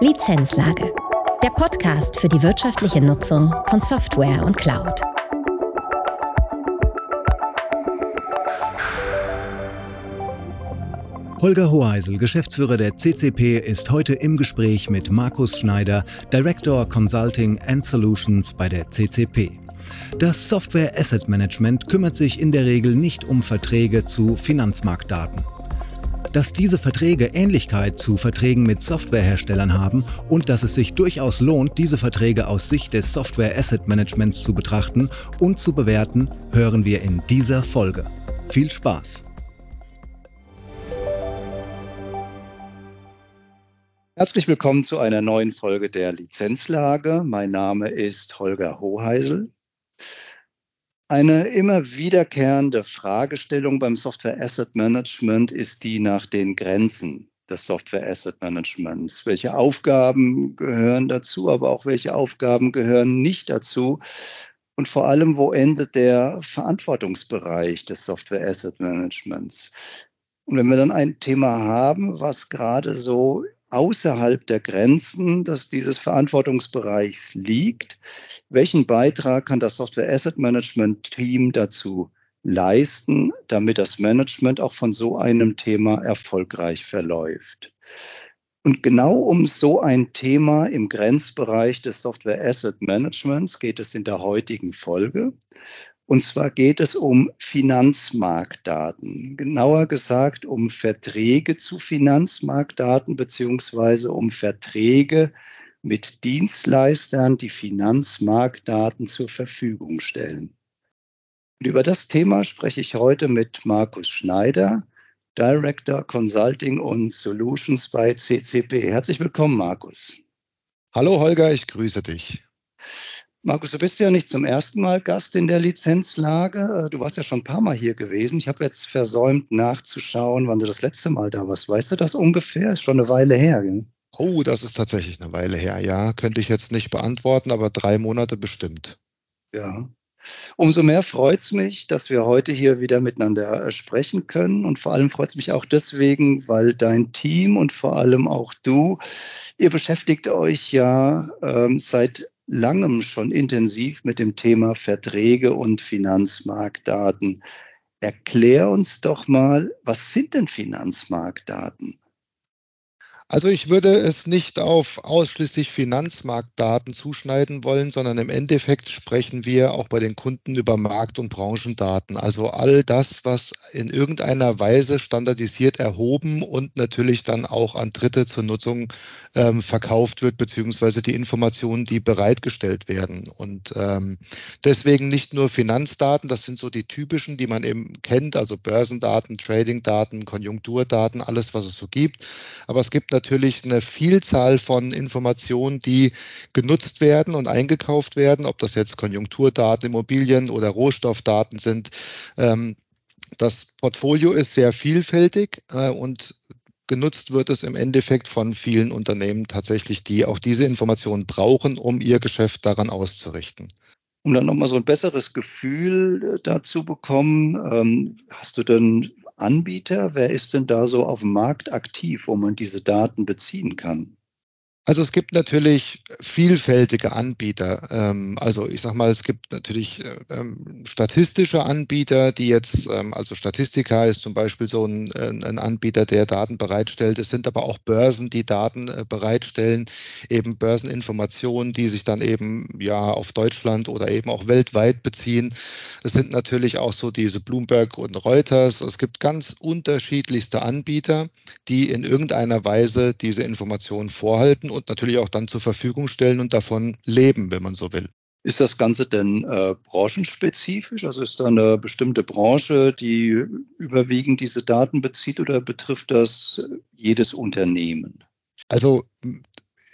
Lizenzlage. Der Podcast für die wirtschaftliche Nutzung von Software und Cloud. Holger Hoheisel, Geschäftsführer der CCP, ist heute im Gespräch mit Markus Schneider, Director Consulting and Solutions bei der CCP. Das Software Asset Management kümmert sich in der Regel nicht um Verträge zu Finanzmarktdaten. Dass diese Verträge Ähnlichkeit zu Verträgen mit Softwareherstellern haben und dass es sich durchaus lohnt, diese Verträge aus Sicht des Software Asset Managements zu betrachten und zu bewerten, hören wir in dieser Folge. Viel Spaß! Herzlich willkommen zu einer neuen Folge der Lizenzlage. Mein Name ist Holger Hoheisel. Eine immer wiederkehrende Fragestellung beim Software Asset Management ist die nach den Grenzen des Software Asset Managements. Welche Aufgaben gehören dazu, aber auch welche Aufgaben gehören nicht dazu? Und vor allem, wo endet der Verantwortungsbereich des Software Asset Managements? Und wenn wir dann ein Thema haben, was gerade so außerhalb der Grenzen dass dieses Verantwortungsbereichs liegt. Welchen Beitrag kann das Software Asset Management Team dazu leisten, damit das Management auch von so einem Thema erfolgreich verläuft? Und genau um so ein Thema im Grenzbereich des Software Asset Managements geht es in der heutigen Folge. Und zwar geht es um Finanzmarktdaten, genauer gesagt um Verträge zu Finanzmarktdaten beziehungsweise um Verträge mit Dienstleistern, die Finanzmarktdaten zur Verfügung stellen. Und über das Thema spreche ich heute mit Markus Schneider, Director Consulting und Solutions bei CCP. Herzlich willkommen, Markus. Hallo Holger, ich grüße dich. Markus, du bist ja nicht zum ersten Mal Gast in der Lizenzlage. Äh, du warst ja schon ein paar Mal hier gewesen. Ich habe jetzt versäumt nachzuschauen, wann du das letzte Mal da warst. Weißt du das ungefähr? Ist schon eine Weile her. Gell? Oh, das ist tatsächlich eine Weile her. Ja, könnte ich jetzt nicht beantworten, aber drei Monate bestimmt. Ja. Umso mehr freut es mich, dass wir heute hier wieder miteinander äh, sprechen können. Und vor allem freut es mich auch deswegen, weil dein Team und vor allem auch du, ihr beschäftigt euch ja ähm, seit langem schon intensiv mit dem Thema Verträge und Finanzmarktdaten. Erklär uns doch mal, was sind denn Finanzmarktdaten? Also ich würde es nicht auf ausschließlich Finanzmarktdaten zuschneiden wollen, sondern im Endeffekt sprechen wir auch bei den Kunden über Markt- und Branchendaten. Also all das, was in irgendeiner Weise standardisiert erhoben und natürlich dann auch an Dritte zur Nutzung ähm, verkauft wird, beziehungsweise die Informationen, die bereitgestellt werden. Und ähm, deswegen nicht nur Finanzdaten, das sind so die typischen, die man eben kennt, also Börsendaten, Tradingdaten, Konjunkturdaten, alles, was es so gibt. Aber es gibt natürlich eine Vielzahl von Informationen, die genutzt werden und eingekauft werden, ob das jetzt Konjunkturdaten, Immobilien oder Rohstoffdaten sind. Ähm, das Portfolio ist sehr vielfältig äh, und genutzt wird es im Endeffekt von vielen Unternehmen tatsächlich, die auch diese Informationen brauchen, um ihr Geschäft daran auszurichten. Um dann nochmal so ein besseres Gefühl äh, dazu bekommen, ähm, hast du denn Anbieter? Wer ist denn da so auf dem Markt aktiv, wo man diese Daten beziehen kann? Also es gibt natürlich vielfältige Anbieter. Ähm, also ich sage mal, es gibt natürlich äh, ähm, statistische Anbieter, die jetzt, ähm, also Statistika ist zum Beispiel so ein, ein, Anbieter, der Daten bereitstellt. Es sind aber auch Börsen, die Daten äh, bereitstellen, eben Börseninformationen, die sich dann eben ja auf Deutschland oder eben auch weltweit beziehen. Es sind natürlich auch so diese Bloomberg und Reuters. Es gibt ganz unterschiedlichste Anbieter, die in irgendeiner Weise diese Informationen vorhalten und natürlich auch dann zur Verfügung stellen und davon leben, wenn man so will. Ist das Ganze denn äh, branchenspezifisch? Also ist da eine bestimmte Branche, die überwiegend diese Daten bezieht oder betrifft das jedes Unternehmen? Also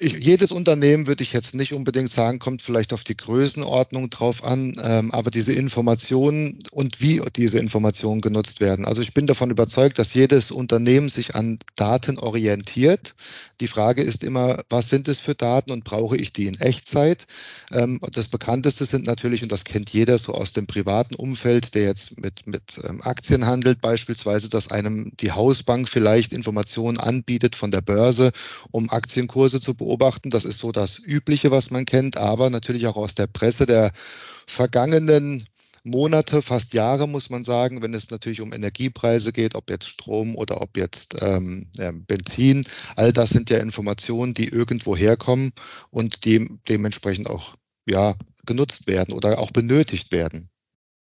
ich, jedes Unternehmen würde ich jetzt nicht unbedingt sagen, kommt vielleicht auf die Größenordnung drauf an, ähm, aber diese Informationen und wie diese Informationen genutzt werden. Also ich bin davon überzeugt, dass jedes Unternehmen sich an Daten orientiert. Die Frage ist immer, was sind es für Daten und brauche ich die in Echtzeit? Ähm, das bekannteste sind natürlich, und das kennt jeder so aus dem privaten Umfeld, der jetzt mit, mit ähm, Aktien handelt, beispielsweise, dass einem die Hausbank vielleicht Informationen anbietet von der Börse, um Aktienkurse zu beobachten beobachten. Das ist so das Übliche, was man kennt, aber natürlich auch aus der Presse der vergangenen Monate, fast Jahre, muss man sagen, wenn es natürlich um Energiepreise geht, ob jetzt Strom oder ob jetzt ähm, Benzin. All das sind ja Informationen, die irgendwo herkommen und die dementsprechend auch ja, genutzt werden oder auch benötigt werden.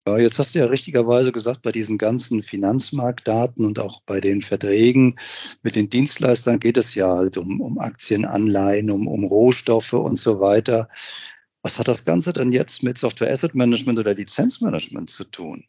Ja, jetzt hast du ja richtigerweise gesagt, bei diesen ganzen Finanzmarktdaten und auch bei den Verträgen mit den Dienstleistern geht es ja halt um, um Aktien, Anleihen, um, um Rohstoffe und so weiter. Was hat das Ganze denn jetzt mit Software Asset Management oder Lizenzmanagement zu tun?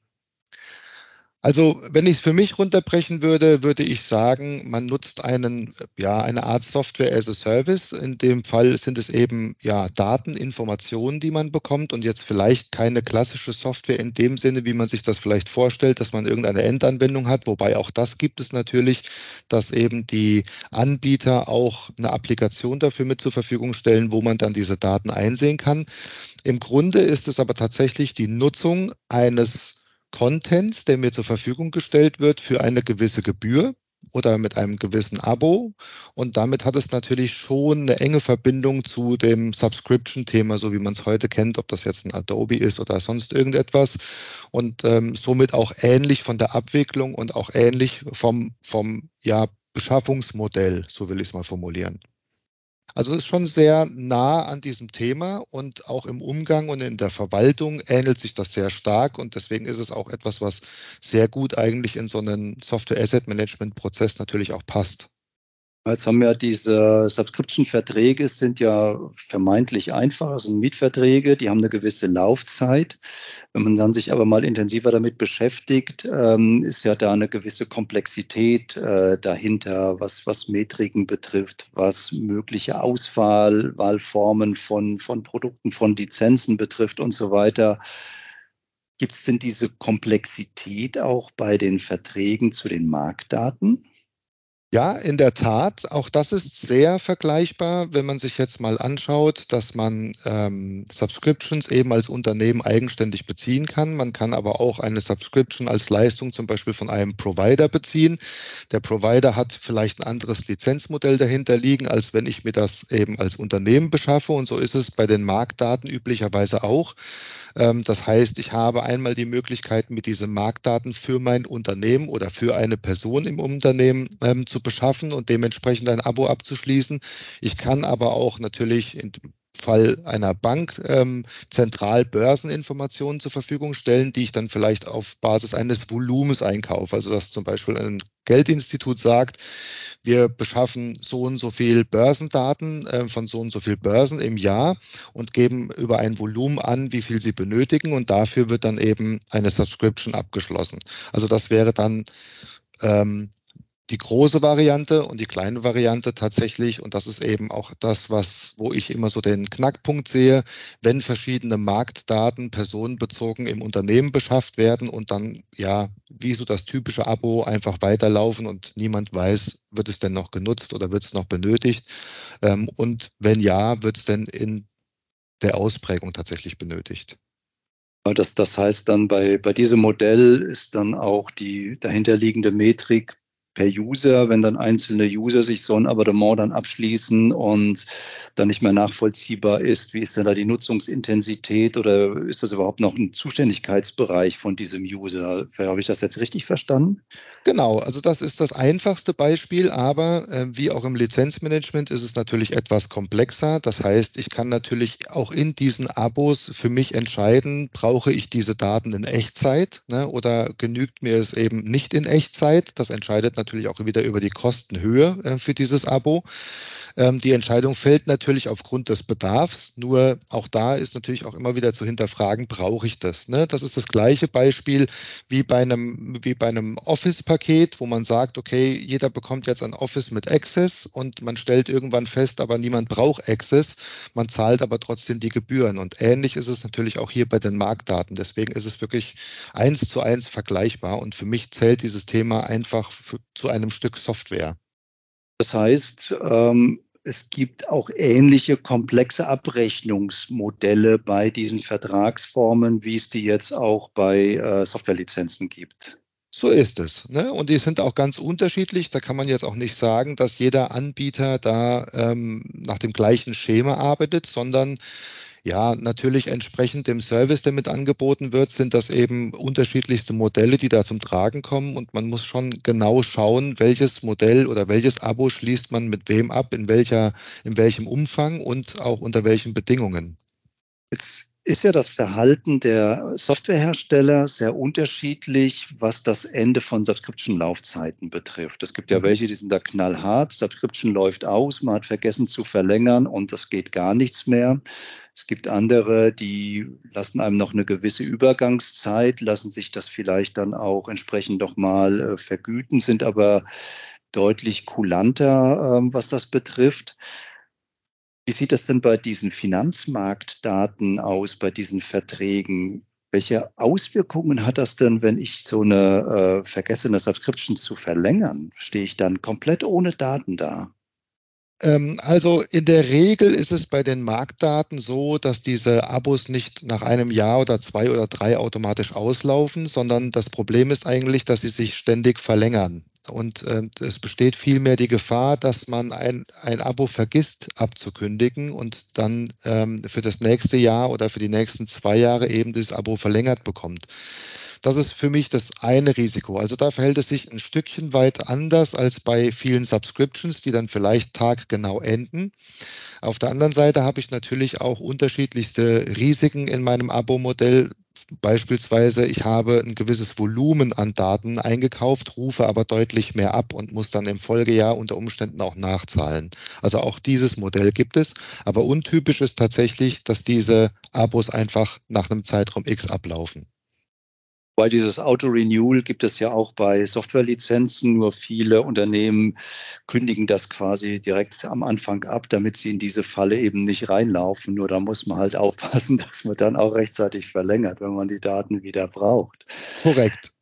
Also, wenn ich es für mich runterbrechen würde, würde ich sagen, man nutzt einen, ja, eine Art Software as a Service. In dem Fall sind es eben ja Daten, Informationen, die man bekommt und jetzt vielleicht keine klassische Software in dem Sinne, wie man sich das vielleicht vorstellt, dass man irgendeine Endanwendung hat. Wobei auch das gibt es natürlich, dass eben die Anbieter auch eine Applikation dafür mit zur Verfügung stellen, wo man dann diese Daten einsehen kann. Im Grunde ist es aber tatsächlich die Nutzung eines Contents, der mir zur Verfügung gestellt wird für eine gewisse Gebühr oder mit einem gewissen Abo. Und damit hat es natürlich schon eine enge Verbindung zu dem Subscription-Thema, so wie man es heute kennt, ob das jetzt ein Adobe ist oder sonst irgendetwas. Und ähm, somit auch ähnlich von der Abwicklung und auch ähnlich vom, vom ja, Beschaffungsmodell, so will ich es mal formulieren. Also es ist schon sehr nah an diesem Thema und auch im Umgang und in der Verwaltung ähnelt sich das sehr stark und deswegen ist es auch etwas, was sehr gut eigentlich in so einen Software Asset Management Prozess natürlich auch passt. Jetzt haben ja diese Subscription-Verträge sind ja vermeintlich einfach, das sind Mietverträge, die haben eine gewisse Laufzeit. Wenn man dann sich aber mal intensiver damit beschäftigt, ähm, ist ja da eine gewisse Komplexität äh, dahinter, was, was Metriken betrifft, was mögliche Auswahlformen von, von Produkten, von Lizenzen betrifft und so weiter. Gibt es denn diese Komplexität auch bei den Verträgen zu den Marktdaten? Ja, in der Tat. Auch das ist sehr vergleichbar, wenn man sich jetzt mal anschaut, dass man ähm, Subscriptions eben als Unternehmen eigenständig beziehen kann. Man kann aber auch eine Subscription als Leistung zum Beispiel von einem Provider beziehen. Der Provider hat vielleicht ein anderes Lizenzmodell dahinter liegen, als wenn ich mir das eben als Unternehmen beschaffe. Und so ist es bei den Marktdaten üblicherweise auch. Ähm, das heißt, ich habe einmal die Möglichkeit, mit diesen Marktdaten für mein Unternehmen oder für eine Person im Unternehmen ähm, zu beschaffen und dementsprechend ein Abo abzuschließen. Ich kann aber auch natürlich in Fall einer Bank ähm, zentral Börseninformationen zur Verfügung stellen, die ich dann vielleicht auf Basis eines Volumens einkaufe. Also dass zum Beispiel ein Geldinstitut sagt, wir beschaffen so und so viel Börsendaten äh, von so und so viel Börsen im Jahr und geben über ein Volumen an, wie viel sie benötigen und dafür wird dann eben eine Subscription abgeschlossen. Also das wäre dann ähm, die große Variante und die kleine Variante tatsächlich, und das ist eben auch das, was, wo ich immer so den Knackpunkt sehe, wenn verschiedene Marktdaten personenbezogen im Unternehmen beschafft werden und dann ja, wie so das typische Abo einfach weiterlaufen und niemand weiß, wird es denn noch genutzt oder wird es noch benötigt? Ähm, und wenn ja, wird es denn in der Ausprägung tatsächlich benötigt? Das, das heißt dann, bei, bei diesem Modell ist dann auch die dahinterliegende Metrik per User, wenn dann einzelne User sich so ein Abonnement dann abschließen und dann nicht mehr nachvollziehbar ist, wie ist denn da die Nutzungsintensität oder ist das überhaupt noch ein Zuständigkeitsbereich von diesem User? Habe ich das jetzt richtig verstanden? Genau, also das ist das einfachste Beispiel, aber äh, wie auch im Lizenzmanagement ist es natürlich etwas komplexer. Das heißt, ich kann natürlich auch in diesen Abos für mich entscheiden, brauche ich diese Daten in Echtzeit ne, oder genügt mir es eben nicht in Echtzeit. Das entscheidet natürlich natürlich auch wieder über die Kostenhöhe äh, für dieses Abo. Ähm, die Entscheidung fällt natürlich aufgrund des Bedarfs. Nur auch da ist natürlich auch immer wieder zu hinterfragen, brauche ich das? Ne? Das ist das gleiche Beispiel wie bei einem, wie bei einem Office-Paket, wo man sagt, okay, jeder bekommt jetzt ein Office mit Access und man stellt irgendwann fest, aber niemand braucht Access. Man zahlt aber trotzdem die Gebühren. Und ähnlich ist es natürlich auch hier bei den Marktdaten. Deswegen ist es wirklich eins zu eins vergleichbar. Und für mich zählt dieses Thema einfach für, zu einem Stück Software. Das heißt, ähm, es gibt auch ähnliche komplexe Abrechnungsmodelle bei diesen Vertragsformen, wie es die jetzt auch bei äh, Softwarelizenzen gibt. So ist es. Ne? Und die sind auch ganz unterschiedlich. Da kann man jetzt auch nicht sagen, dass jeder Anbieter da ähm, nach dem gleichen Schema arbeitet, sondern ja, natürlich entsprechend dem Service, der mit angeboten wird, sind das eben unterschiedlichste Modelle, die da zum Tragen kommen. Und man muss schon genau schauen, welches Modell oder welches Abo schließt man mit wem ab, in welcher, in welchem Umfang und auch unter welchen Bedingungen. Jetzt ist ja das Verhalten der Softwarehersteller sehr unterschiedlich, was das Ende von Subscription-Laufzeiten betrifft. Es gibt ja mhm. welche, die sind da knallhart. Subscription läuft aus, man hat vergessen zu verlängern und das geht gar nichts mehr. Es gibt andere, die lassen einem noch eine gewisse Übergangszeit, lassen sich das vielleicht dann auch entsprechend nochmal äh, vergüten, sind aber deutlich kulanter, äh, was das betrifft. Wie sieht das denn bei diesen Finanzmarktdaten aus, bei diesen Verträgen? Welche Auswirkungen hat das denn, wenn ich so eine äh, vergesse, Subscription zu verlängern? Stehe ich dann komplett ohne Daten da? Ähm, also in der Regel ist es bei den Marktdaten so, dass diese Abos nicht nach einem Jahr oder zwei oder drei automatisch auslaufen, sondern das Problem ist eigentlich, dass sie sich ständig verlängern. Und äh, es besteht vielmehr die Gefahr, dass man ein, ein Abo vergisst abzukündigen und dann ähm, für das nächste Jahr oder für die nächsten zwei Jahre eben dieses Abo verlängert bekommt. Das ist für mich das eine Risiko. Also da verhält es sich ein Stückchen weit anders als bei vielen Subscriptions, die dann vielleicht taggenau enden. Auf der anderen Seite habe ich natürlich auch unterschiedlichste Risiken in meinem Abo-Modell. Beispielsweise, ich habe ein gewisses Volumen an Daten eingekauft, rufe aber deutlich mehr ab und muss dann im Folgejahr unter Umständen auch nachzahlen. Also auch dieses Modell gibt es. Aber untypisch ist tatsächlich, dass diese Abos einfach nach einem Zeitraum X ablaufen. Weil dieses Auto-Renewal gibt es ja auch bei Softwarelizenzen, nur viele Unternehmen kündigen das quasi direkt am Anfang ab, damit sie in diese Falle eben nicht reinlaufen. Nur da muss man halt aufpassen, dass man dann auch rechtzeitig verlängert, wenn man die Daten wieder braucht. Korrekt.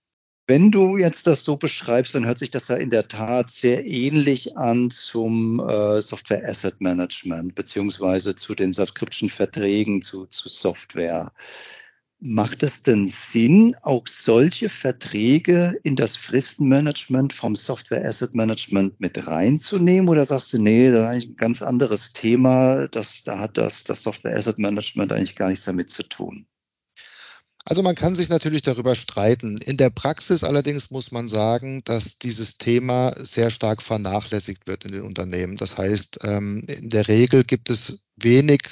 Wenn du jetzt das so beschreibst, dann hört sich das ja in der Tat sehr ähnlich an zum äh, Software Asset Management beziehungsweise zu den Subscription-Verträgen zu, zu Software. Macht es denn Sinn, auch solche Verträge in das Fristenmanagement vom Software Asset Management mit reinzunehmen? Oder sagst du, nee, das ist eigentlich ein ganz anderes Thema, das, da hat das, das Software Asset Management eigentlich gar nichts damit zu tun? Also man kann sich natürlich darüber streiten. In der Praxis allerdings muss man sagen, dass dieses Thema sehr stark vernachlässigt wird in den Unternehmen. Das heißt, ähm, in der Regel gibt es wenig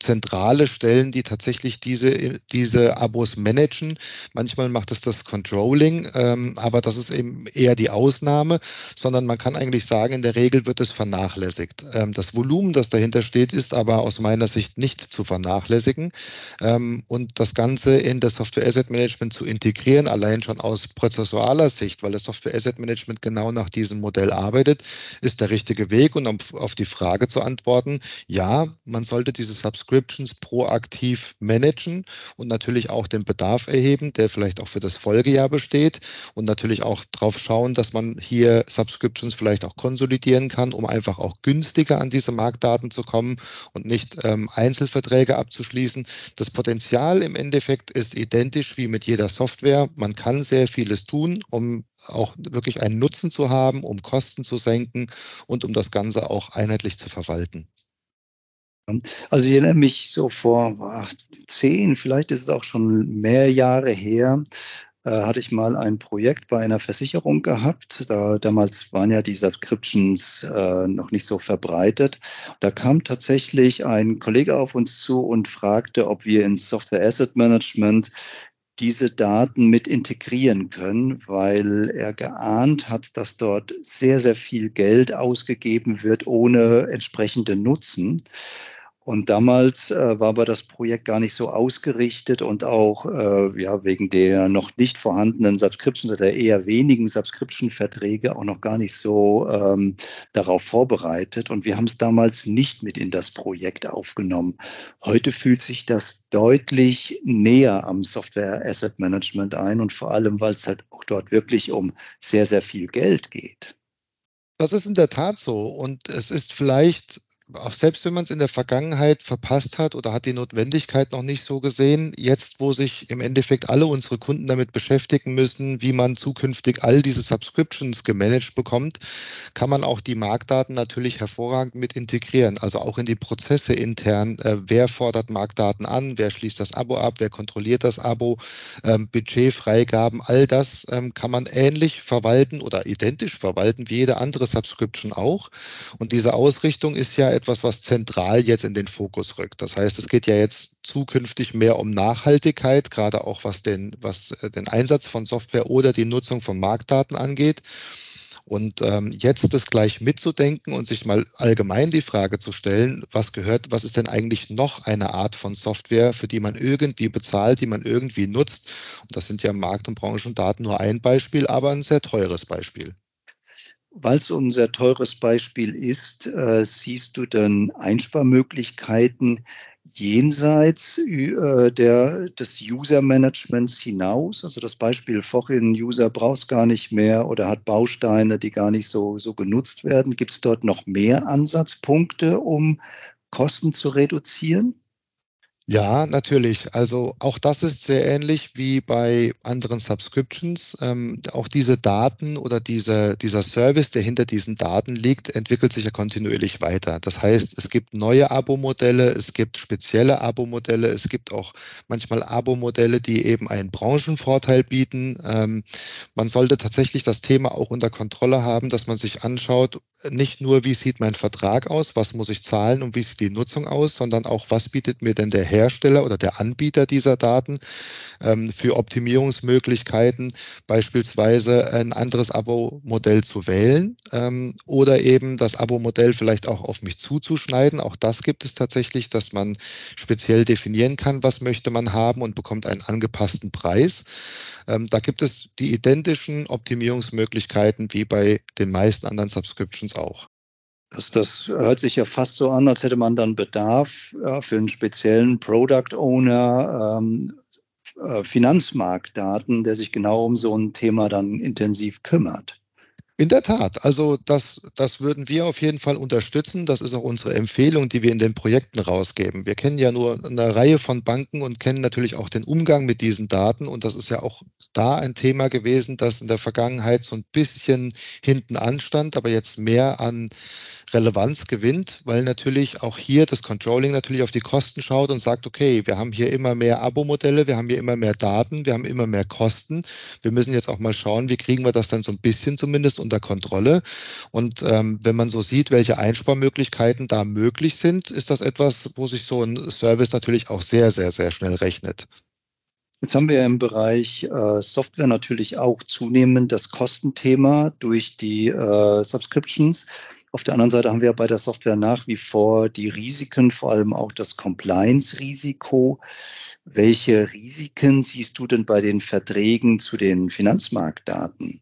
zentrale Stellen, die tatsächlich diese, diese Abos managen. Manchmal macht es das Controlling, ähm, aber das ist eben eher die Ausnahme, sondern man kann eigentlich sagen, in der Regel wird es vernachlässigt. Ähm, das Volumen, das dahinter steht, ist aber aus meiner Sicht nicht zu vernachlässigen. Ähm, und das Ganze in das Software Asset Management zu integrieren, allein schon aus prozessualer Sicht, weil das Software Asset Management genau nach diesem Modell arbeitet, ist der richtige Weg. Und um auf die Frage zu antworten, ja, man sollte dieses Subscriptions proaktiv managen und natürlich auch den Bedarf erheben, der vielleicht auch für das Folgejahr besteht und natürlich auch darauf schauen, dass man hier Subscriptions vielleicht auch konsolidieren kann, um einfach auch günstiger an diese Marktdaten zu kommen und nicht ähm, Einzelverträge abzuschließen. Das Potenzial im Endeffekt ist identisch wie mit jeder Software. Man kann sehr vieles tun, um auch wirklich einen Nutzen zu haben, um Kosten zu senken und um das Ganze auch einheitlich zu verwalten. Also ich erinnere mich so vor ach, zehn, vielleicht ist es auch schon mehr Jahre her, äh, hatte ich mal ein Projekt bei einer Versicherung gehabt. Da, damals waren ja die Subscriptions äh, noch nicht so verbreitet. Da kam tatsächlich ein Kollege auf uns zu und fragte, ob wir in Software Asset Management diese Daten mit integrieren können, weil er geahnt hat, dass dort sehr, sehr viel Geld ausgegeben wird ohne entsprechende Nutzen. Und damals äh, war aber das Projekt gar nicht so ausgerichtet und auch äh, ja, wegen der noch nicht vorhandenen Subscription oder eher wenigen Subscription-Verträge auch noch gar nicht so ähm, darauf vorbereitet. Und wir haben es damals nicht mit in das Projekt aufgenommen. Heute fühlt sich das deutlich näher am Software Asset Management ein und vor allem, weil es halt auch dort wirklich um sehr, sehr viel Geld geht. Das ist in der Tat so. Und es ist vielleicht auch selbst wenn man es in der Vergangenheit verpasst hat oder hat die Notwendigkeit noch nicht so gesehen, jetzt, wo sich im Endeffekt alle unsere Kunden damit beschäftigen müssen, wie man zukünftig all diese Subscriptions gemanagt bekommt, kann man auch die Marktdaten natürlich hervorragend mit integrieren. Also auch in die Prozesse intern. Äh, wer fordert Marktdaten an? Wer schließt das Abo ab? Wer kontrolliert das Abo? Ähm, Budgetfreigaben, all das ähm, kann man ähnlich verwalten oder identisch verwalten wie jede andere Subscription auch. Und diese Ausrichtung ist ja etwas, was zentral jetzt in den Fokus rückt. Das heißt, es geht ja jetzt zukünftig mehr um Nachhaltigkeit, gerade auch was den, was äh, den Einsatz von Software oder die Nutzung von Marktdaten angeht. Und ähm, jetzt das gleich mitzudenken und sich mal allgemein die Frage zu stellen, was gehört, was ist denn eigentlich noch eine Art von Software, für die man irgendwie bezahlt, die man irgendwie nutzt? Und das sind ja Markt- und Branchendaten nur ein Beispiel, aber ein sehr teures Beispiel. Weil es ein sehr teures Beispiel ist, äh, siehst du dann Einsparmöglichkeiten jenseits äh, der, des User-Managements hinaus. Also das Beispiel vorhin, User braucht gar nicht mehr oder hat Bausteine, die gar nicht so, so genutzt werden. Gibt es dort noch mehr Ansatzpunkte, um Kosten zu reduzieren? Ja, natürlich. Also auch das ist sehr ähnlich wie bei anderen Subscriptions. Ähm, auch diese Daten oder diese, dieser Service, der hinter diesen Daten liegt, entwickelt sich ja kontinuierlich weiter. Das heißt, es gibt neue Abo-Modelle, es gibt spezielle Abo-Modelle, es gibt auch manchmal Abo-Modelle, die eben einen Branchenvorteil bieten. Ähm, man sollte tatsächlich das Thema auch unter Kontrolle haben, dass man sich anschaut, nicht nur, wie sieht mein Vertrag aus, was muss ich zahlen und wie sieht die Nutzung aus, sondern auch, was bietet mir denn der Hersteller oder der Anbieter dieser Daten ähm, für Optimierungsmöglichkeiten, beispielsweise ein anderes Abo-Modell zu wählen ähm, oder eben das Abo-Modell vielleicht auch auf mich zuzuschneiden. Auch das gibt es tatsächlich, dass man speziell definieren kann, was möchte man haben und bekommt einen angepassten Preis. Ähm, da gibt es die identischen Optimierungsmöglichkeiten wie bei den meisten anderen Subscriptions auch. Das, das hört sich ja fast so an, als hätte man dann Bedarf ja, für einen speziellen Product Owner, ähm, äh, Finanzmarktdaten, der sich genau um so ein Thema dann intensiv kümmert. In der Tat, also das, das würden wir auf jeden Fall unterstützen. Das ist auch unsere Empfehlung, die wir in den Projekten rausgeben. Wir kennen ja nur eine Reihe von Banken und kennen natürlich auch den Umgang mit diesen Daten. Und das ist ja auch da ein Thema gewesen, das in der Vergangenheit so ein bisschen hinten anstand, aber jetzt mehr an Relevanz gewinnt, weil natürlich auch hier das Controlling natürlich auf die Kosten schaut und sagt, okay, wir haben hier immer mehr Abo-Modelle, wir haben hier immer mehr Daten, wir haben immer mehr Kosten. Wir müssen jetzt auch mal schauen, wie kriegen wir das dann so ein bisschen zumindest unter Kontrolle. Und ähm, wenn man so sieht, welche Einsparmöglichkeiten da möglich sind, ist das etwas, wo sich so ein Service natürlich auch sehr, sehr, sehr schnell rechnet. Jetzt haben wir im Bereich äh, Software natürlich auch zunehmend das Kostenthema durch die äh, Subscriptions. Auf der anderen Seite haben wir bei der Software nach wie vor die Risiken, vor allem auch das Compliance-Risiko. Welche Risiken siehst du denn bei den Verträgen zu den Finanzmarktdaten?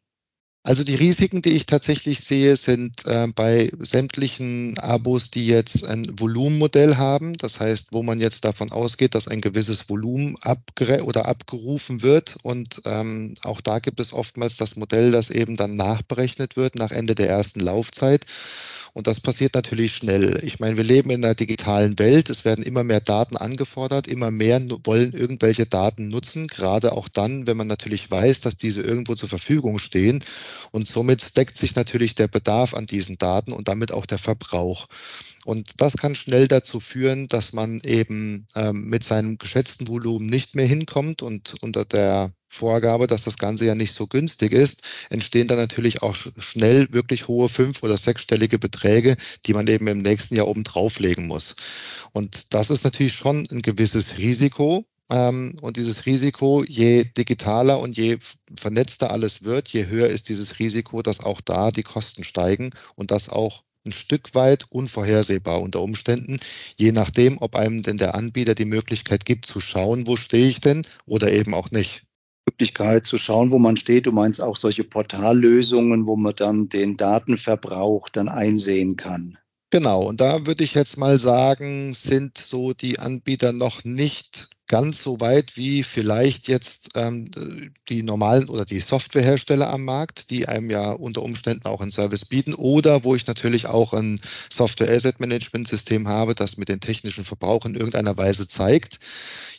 Also die Risiken, die ich tatsächlich sehe, sind äh, bei sämtlichen Abos, die jetzt ein Volumenmodell haben. Das heißt, wo man jetzt davon ausgeht, dass ein gewisses Volumen abgere oder abgerufen wird. Und ähm, auch da gibt es oftmals das Modell, das eben dann nachberechnet wird nach Ende der ersten Laufzeit. Und das passiert natürlich schnell. Ich meine, wir leben in einer digitalen Welt. Es werden immer mehr Daten angefordert. Immer mehr wollen irgendwelche Daten nutzen. Gerade auch dann, wenn man natürlich weiß, dass diese irgendwo zur Verfügung stehen. Und somit deckt sich natürlich der Bedarf an diesen Daten und damit auch der Verbrauch. Und das kann schnell dazu führen, dass man eben ähm, mit seinem geschätzten Volumen nicht mehr hinkommt und unter der Vorgabe, dass das Ganze ja nicht so günstig ist, entstehen dann natürlich auch schnell wirklich hohe fünf- oder sechsstellige Beträge, die man eben im nächsten Jahr oben drauflegen muss. Und das ist natürlich schon ein gewisses Risiko. Ähm, und dieses Risiko, je digitaler und je vernetzter alles wird, je höher ist dieses Risiko, dass auch da die Kosten steigen und das auch ein Stück weit unvorhersehbar unter Umständen, je nachdem, ob einem denn der Anbieter die Möglichkeit gibt zu schauen, wo stehe ich denn oder eben auch nicht. Möglichkeit zu schauen, wo man steht. Du meinst auch solche Portallösungen, wo man dann den Datenverbrauch dann einsehen kann. Genau, und da würde ich jetzt mal sagen, sind so die Anbieter noch nicht ganz so weit wie vielleicht jetzt ähm, die normalen oder die Softwarehersteller am Markt, die einem ja unter Umständen auch einen Service bieten oder wo ich natürlich auch ein Software Asset Management System habe, das mir den technischen Verbrauch in irgendeiner Weise zeigt.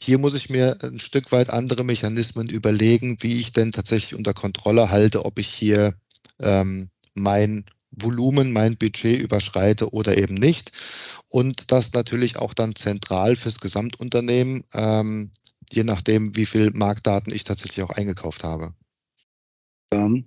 Hier muss ich mir ein Stück weit andere Mechanismen überlegen, wie ich denn tatsächlich unter Kontrolle halte, ob ich hier ähm, mein Volumen, mein Budget überschreite oder eben nicht und das natürlich auch dann zentral fürs Gesamtunternehmen, ähm, je nachdem, wie viel Marktdaten ich tatsächlich auch eingekauft habe. Ähm,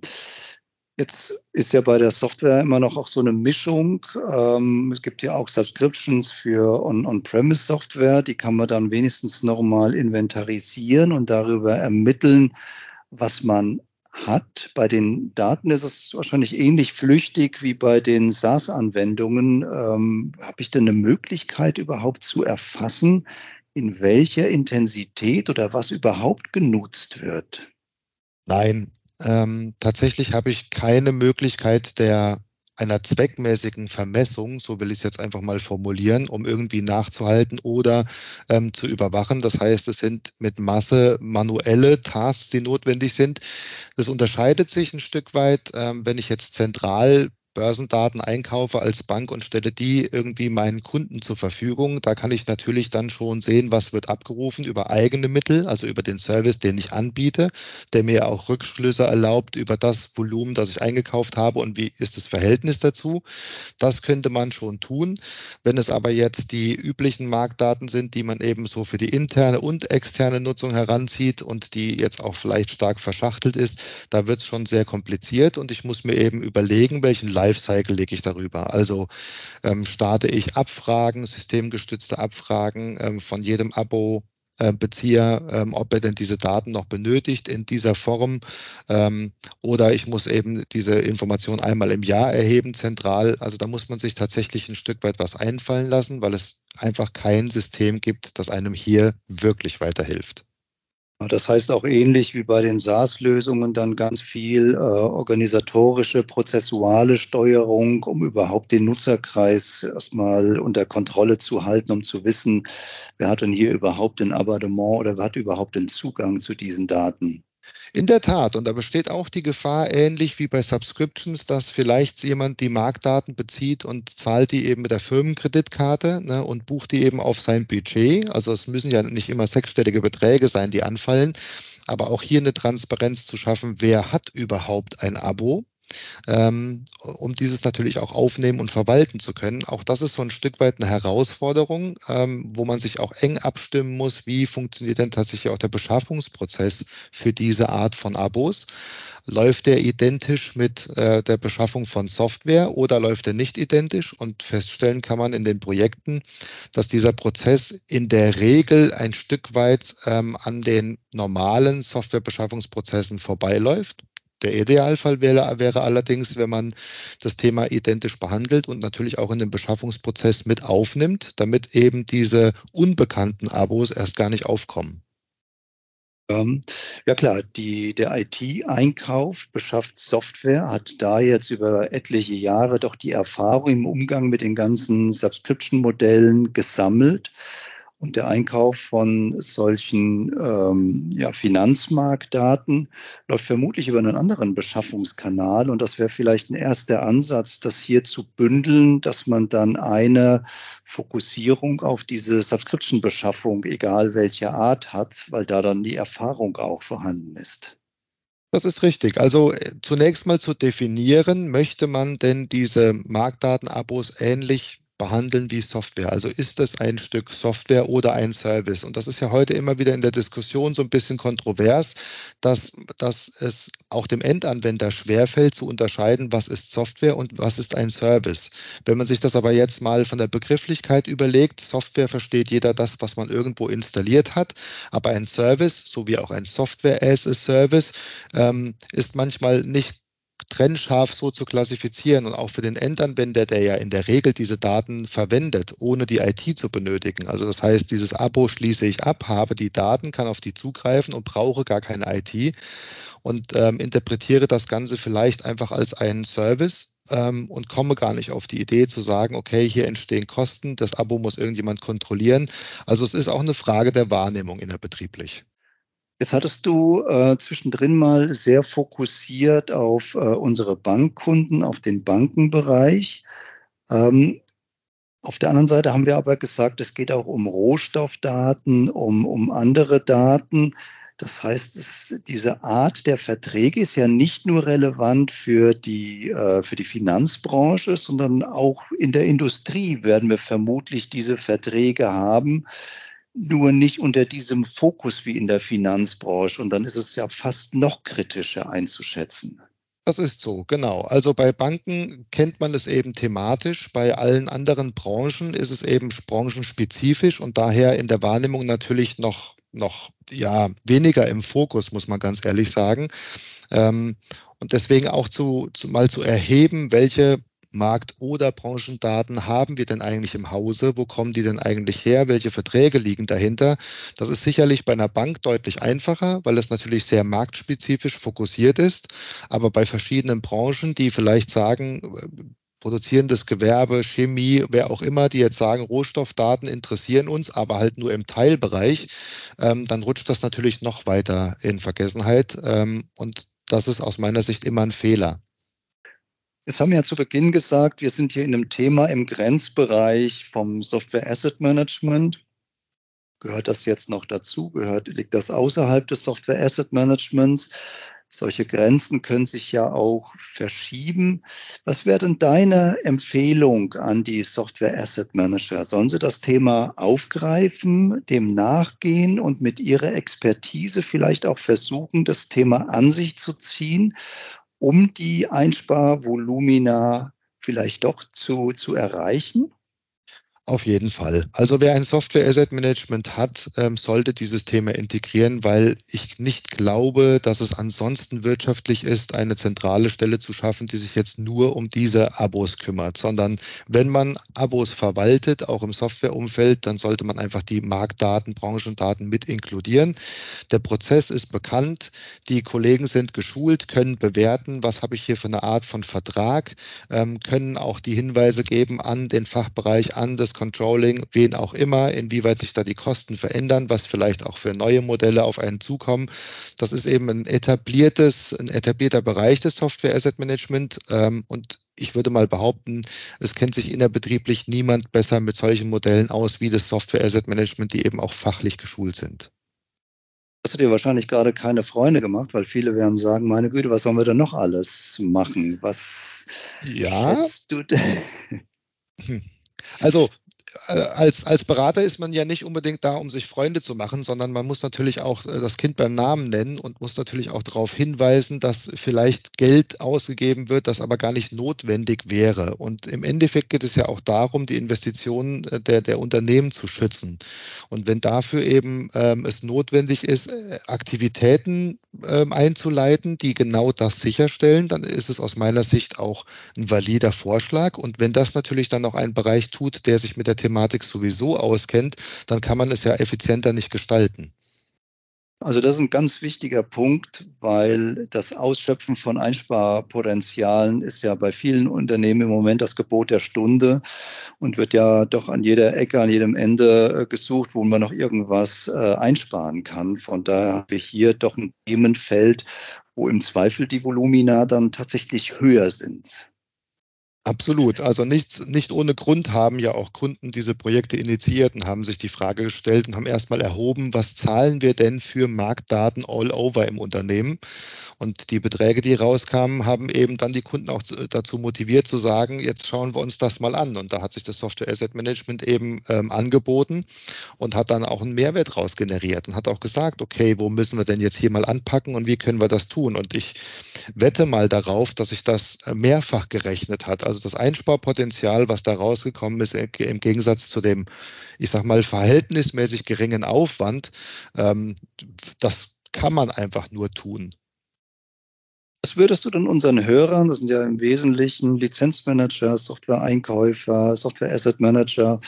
jetzt ist ja bei der Software immer noch auch so eine Mischung. Ähm, es gibt ja auch Subscriptions für On-Premise-Software, die kann man dann wenigstens nochmal inventarisieren und darüber ermitteln, was man hat. Bei den Daten ist es wahrscheinlich ähnlich flüchtig wie bei den SaaS-Anwendungen. Ähm, Habe ich denn eine Möglichkeit überhaupt zu erfassen, in welcher Intensität oder was überhaupt genutzt wird? Nein, ähm, tatsächlich habe ich keine Möglichkeit der einer zweckmäßigen Vermessung, so will ich es jetzt einfach mal formulieren, um irgendwie nachzuhalten oder ähm, zu überwachen. Das heißt, es sind mit Masse manuelle Tasks, die notwendig sind. Das unterscheidet sich ein Stück weit, ähm, wenn ich jetzt zentral Börsendaten einkaufe als Bank und stelle die irgendwie meinen Kunden zur Verfügung. Da kann ich natürlich dann schon sehen, was wird abgerufen über eigene Mittel, also über den Service, den ich anbiete, der mir auch Rückschlüsse erlaubt über das Volumen, das ich eingekauft habe und wie ist das Verhältnis dazu. Das könnte man schon tun. Wenn es aber jetzt die üblichen Marktdaten sind, die man eben so für die interne und externe Nutzung heranzieht und die jetzt auch vielleicht stark verschachtelt ist, da wird es schon sehr kompliziert und ich muss mir eben überlegen, welchen Lifecycle lege ich darüber. Also ähm, starte ich Abfragen, systemgestützte Abfragen ähm, von jedem Abo. Äh, Bezieher, ähm, ob er denn diese Daten noch benötigt in dieser Form. Ähm, oder ich muss eben diese Information einmal im Jahr erheben, zentral. Also da muss man sich tatsächlich ein Stück weit was einfallen lassen, weil es einfach kein System gibt, das einem hier wirklich weiterhilft. Das heißt auch ähnlich wie bei den SaaS-Lösungen dann ganz viel äh, organisatorische, prozessuale Steuerung, um überhaupt den Nutzerkreis erstmal unter Kontrolle zu halten, um zu wissen, wer hat denn hier überhaupt ein Abonnement oder wer hat überhaupt den Zugang zu diesen Daten. In der Tat, und da besteht auch die Gefahr, ähnlich wie bei Subscriptions, dass vielleicht jemand die Marktdaten bezieht und zahlt die eben mit der Firmenkreditkarte ne, und bucht die eben auf sein Budget. Also es müssen ja nicht immer sechsstellige Beträge sein, die anfallen, aber auch hier eine Transparenz zu schaffen, wer hat überhaupt ein Abo ähm, um dieses natürlich auch aufnehmen und verwalten zu können. Auch das ist so ein Stück weit eine Herausforderung, ähm, wo man sich auch eng abstimmen muss, wie funktioniert denn tatsächlich auch der Beschaffungsprozess für diese Art von Abos. Läuft der identisch mit äh, der Beschaffung von Software oder läuft er nicht identisch? Und feststellen kann man in den Projekten, dass dieser Prozess in der Regel ein Stück weit ähm, an den normalen Softwarebeschaffungsprozessen vorbeiläuft. Der Idealfall wäre, wäre allerdings, wenn man das Thema identisch behandelt und natürlich auch in den Beschaffungsprozess mit aufnimmt, damit eben diese unbekannten Abos erst gar nicht aufkommen. Ähm, ja klar, die, der IT-Einkauf beschafft Software, hat da jetzt über etliche Jahre doch die Erfahrung im Umgang mit den ganzen Subscription-Modellen gesammelt. Und der Einkauf von solchen ähm, ja, Finanzmarktdaten läuft vermutlich über einen anderen Beschaffungskanal. Und das wäre vielleicht ein erster Ansatz, das hier zu bündeln, dass man dann eine Fokussierung auf diese Subscription-Beschaffung, egal welcher Art, hat, weil da dann die Erfahrung auch vorhanden ist. Das ist richtig. Also äh, zunächst mal zu definieren, möchte man denn diese Marktdatenabos ähnlich behandeln wie Software. Also ist das ein Stück Software oder ein Service? Und das ist ja heute immer wieder in der Diskussion so ein bisschen kontrovers, dass, dass es auch dem Endanwender schwerfällt zu unterscheiden, was ist Software und was ist ein Service. Wenn man sich das aber jetzt mal von der Begrifflichkeit überlegt, Software versteht jeder das, was man irgendwo installiert hat, aber ein Service, so wie auch ein Software as a Service, ähm, ist manchmal nicht trennscharf so zu klassifizieren und auch für den Endanwender, der ja in der Regel diese Daten verwendet, ohne die IT zu benötigen. Also das heißt, dieses Abo schließe ich ab, habe die Daten, kann auf die zugreifen und brauche gar keine IT und ähm, interpretiere das Ganze vielleicht einfach als einen Service, ähm, und komme gar nicht auf die Idee zu sagen, okay, hier entstehen Kosten, das Abo muss irgendjemand kontrollieren. Also es ist auch eine Frage der Wahrnehmung innerbetrieblich. Jetzt hattest du äh, zwischendrin mal sehr fokussiert auf äh, unsere Bankkunden, auf den Bankenbereich. Ähm, auf der anderen Seite haben wir aber gesagt, es geht auch um Rohstoffdaten, um, um andere Daten. Das heißt, es, diese Art der Verträge ist ja nicht nur relevant für die, äh, für die Finanzbranche, sondern auch in der Industrie werden wir vermutlich diese Verträge haben, nur nicht unter diesem Fokus wie in der Finanzbranche. Und dann ist es ja fast noch kritischer einzuschätzen. Das ist so, genau. Also bei Banken kennt man es eben thematisch. Bei allen anderen Branchen ist es eben branchenspezifisch und daher in der Wahrnehmung natürlich noch, noch ja, weniger im Fokus, muss man ganz ehrlich sagen. Ähm, und deswegen auch zu, zu, mal zu erheben, welche Markt- oder Branchendaten haben wir denn eigentlich im Hause? Wo kommen die denn eigentlich her? Welche Verträge liegen dahinter? Das ist sicherlich bei einer Bank deutlich einfacher, weil es natürlich sehr marktspezifisch fokussiert ist. Aber bei verschiedenen Branchen, die vielleicht sagen, produzierendes Gewerbe, Chemie, wer auch immer, die jetzt sagen, Rohstoffdaten interessieren uns, aber halt nur im Teilbereich, ähm, dann rutscht das natürlich noch weiter in Vergessenheit. Ähm, und das ist aus meiner Sicht immer ein Fehler. Jetzt haben wir ja zu Beginn gesagt, wir sind hier in einem Thema im Grenzbereich vom Software Asset Management. Gehört das jetzt noch dazu? Gehört, liegt das außerhalb des Software Asset Managements? Solche Grenzen können sich ja auch verschieben. Was wäre denn deine Empfehlung an die Software Asset Manager? Sollen sie das Thema aufgreifen, dem nachgehen und mit ihrer Expertise vielleicht auch versuchen, das Thema an sich zu ziehen? Um die Einsparvolumina vielleicht doch zu, zu erreichen? Auf jeden Fall. Also wer ein Software Asset Management hat, ähm, sollte dieses Thema integrieren, weil ich nicht glaube, dass es ansonsten wirtschaftlich ist, eine zentrale Stelle zu schaffen, die sich jetzt nur um diese Abos kümmert, sondern wenn man Abos verwaltet, auch im Softwareumfeld, dann sollte man einfach die Marktdaten, Branchendaten mit inkludieren. Der Prozess ist bekannt, die Kollegen sind geschult, können bewerten, was habe ich hier für eine Art von Vertrag, ähm, können auch die Hinweise geben an den Fachbereich, an das Controlling, wen auch immer, inwieweit sich da die Kosten verändern, was vielleicht auch für neue Modelle auf einen zukommen. Das ist eben ein etabliertes, ein etablierter Bereich des Software Asset Management ähm, und ich würde mal behaupten, es kennt sich innerbetrieblich niemand besser mit solchen Modellen aus wie das Software Asset Management, die eben auch fachlich geschult sind. Hast du dir wahrscheinlich gerade keine Freunde gemacht, weil viele werden sagen, meine Güte, was sollen wir denn noch alles machen? Was ja. schätzt du denn? Hm. Also als, als Berater ist man ja nicht unbedingt da, um sich Freunde zu machen, sondern man muss natürlich auch äh, das Kind beim Namen nennen und muss natürlich auch darauf hinweisen, dass vielleicht Geld ausgegeben wird, das aber gar nicht notwendig wäre. Und im Endeffekt geht es ja auch darum, die Investitionen äh, der, der Unternehmen zu schützen. Und wenn dafür eben ähm, es notwendig ist, Aktivitäten ähm, einzuleiten, die genau das sicherstellen, dann ist es aus meiner Sicht auch ein valider Vorschlag. Und wenn das natürlich dann noch ein Bereich tut, der sich mit der Thematik sowieso auskennt, dann kann man es ja effizienter nicht gestalten. Also das ist ein ganz wichtiger Punkt, weil das Ausschöpfen von Einsparpotenzialen ist ja bei vielen Unternehmen im Moment das Gebot der Stunde und wird ja doch an jeder Ecke, an jedem Ende äh, gesucht, wo man noch irgendwas äh, einsparen kann. Von daher haben wir hier doch ein Themenfeld, wo im Zweifel die Volumina dann tatsächlich höher sind. Absolut. Also nicht, nicht ohne Grund haben ja auch Kunden diese Projekte initiiert und haben sich die Frage gestellt und haben erstmal erhoben, was zahlen wir denn für Marktdaten all over im Unternehmen? Und die Beträge, die rauskamen, haben eben dann die Kunden auch dazu motiviert zu sagen, jetzt schauen wir uns das mal an. Und da hat sich das Software Asset Management eben ähm, angeboten und hat dann auch einen Mehrwert raus generiert und hat auch gesagt, okay, wo müssen wir denn jetzt hier mal anpacken und wie können wir das tun? Und ich wette mal darauf, dass sich das mehrfach gerechnet hat. Also das Einsparpotenzial, was da rausgekommen ist, im Gegensatz zu dem, ich sag mal, verhältnismäßig geringen Aufwand, ähm, das kann man einfach nur tun. Was würdest du denn unseren Hörern, das sind ja im Wesentlichen Lizenzmanager, Software-Einkäufer, Software-Asset-Manager,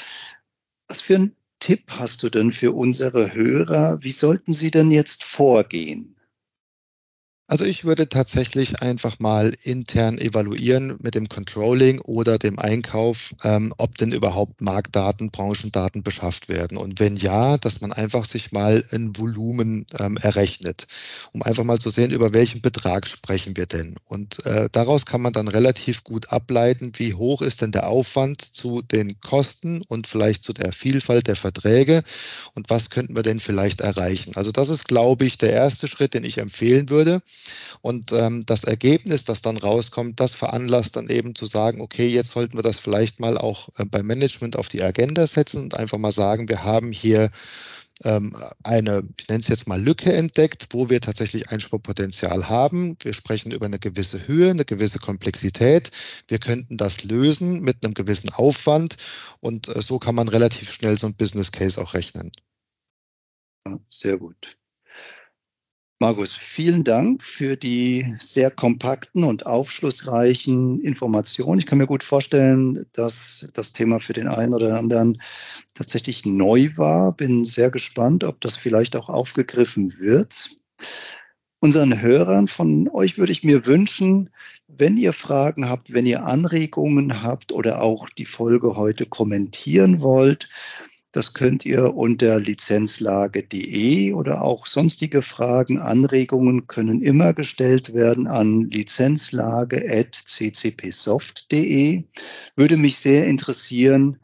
was für einen Tipp hast du denn für unsere Hörer? Wie sollten sie denn jetzt vorgehen? Also ich würde tatsächlich einfach mal intern evaluieren mit dem Controlling oder dem Einkauf, ähm, ob denn überhaupt Marktdaten, Branchendaten beschafft werden. Und wenn ja, dass man einfach sich mal ein Volumen ähm, errechnet, um einfach mal zu sehen, über welchen Betrag sprechen wir denn. Und äh, daraus kann man dann relativ gut ableiten, wie hoch ist denn der Aufwand zu den Kosten und vielleicht zu der Vielfalt der Verträge und was könnten wir denn vielleicht erreichen. Also das ist, glaube ich, der erste Schritt, den ich empfehlen würde. Und ähm, das Ergebnis, das dann rauskommt, das veranlasst dann eben zu sagen, okay, jetzt sollten wir das vielleicht mal auch äh, beim Management auf die Agenda setzen und einfach mal sagen, wir haben hier ähm, eine, ich nenne es jetzt mal Lücke entdeckt, wo wir tatsächlich Einsparpotenzial haben. Wir sprechen über eine gewisse Höhe, eine gewisse Komplexität. Wir könnten das lösen mit einem gewissen Aufwand und äh, so kann man relativ schnell so ein Business Case auch rechnen. Sehr gut. Markus, vielen Dank für die sehr kompakten und aufschlussreichen Informationen. Ich kann mir gut vorstellen, dass das Thema für den einen oder anderen tatsächlich neu war. Bin sehr gespannt, ob das vielleicht auch aufgegriffen wird. Unseren Hörern von euch würde ich mir wünschen, wenn ihr Fragen habt, wenn ihr Anregungen habt oder auch die Folge heute kommentieren wollt, das könnt ihr unter lizenzlage.de oder auch sonstige Fragen, Anregungen können immer gestellt werden an lizenzlage.ccpsoft.de. Würde mich sehr interessieren,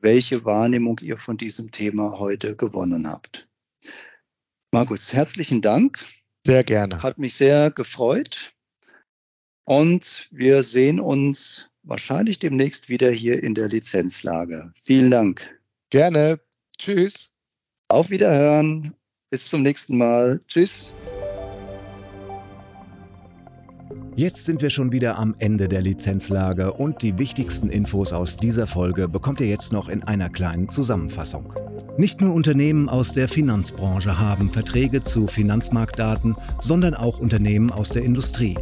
welche Wahrnehmung ihr von diesem Thema heute gewonnen habt. Markus, herzlichen Dank. Sehr gerne. Hat mich sehr gefreut. Und wir sehen uns wahrscheinlich demnächst wieder hier in der Lizenzlage. Vielen Dank. Gerne. Tschüss. Auf Wiederhören. Bis zum nächsten Mal. Tschüss. Jetzt sind wir schon wieder am Ende der Lizenzlage und die wichtigsten Infos aus dieser Folge bekommt ihr jetzt noch in einer kleinen Zusammenfassung. Nicht nur Unternehmen aus der Finanzbranche haben Verträge zu Finanzmarktdaten, sondern auch Unternehmen aus der Industrie.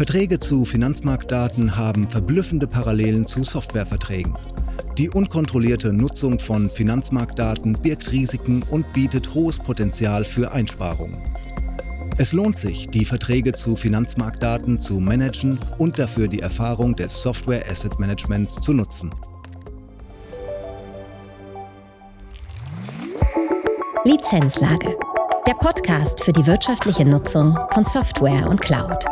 Verträge zu Finanzmarktdaten haben verblüffende Parallelen zu Softwareverträgen. Die unkontrollierte Nutzung von Finanzmarktdaten birgt Risiken und bietet hohes Potenzial für Einsparungen. Es lohnt sich, die Verträge zu Finanzmarktdaten zu managen und dafür die Erfahrung des Software Asset Managements zu nutzen. Lizenzlage. Der Podcast für die wirtschaftliche Nutzung von Software und Cloud.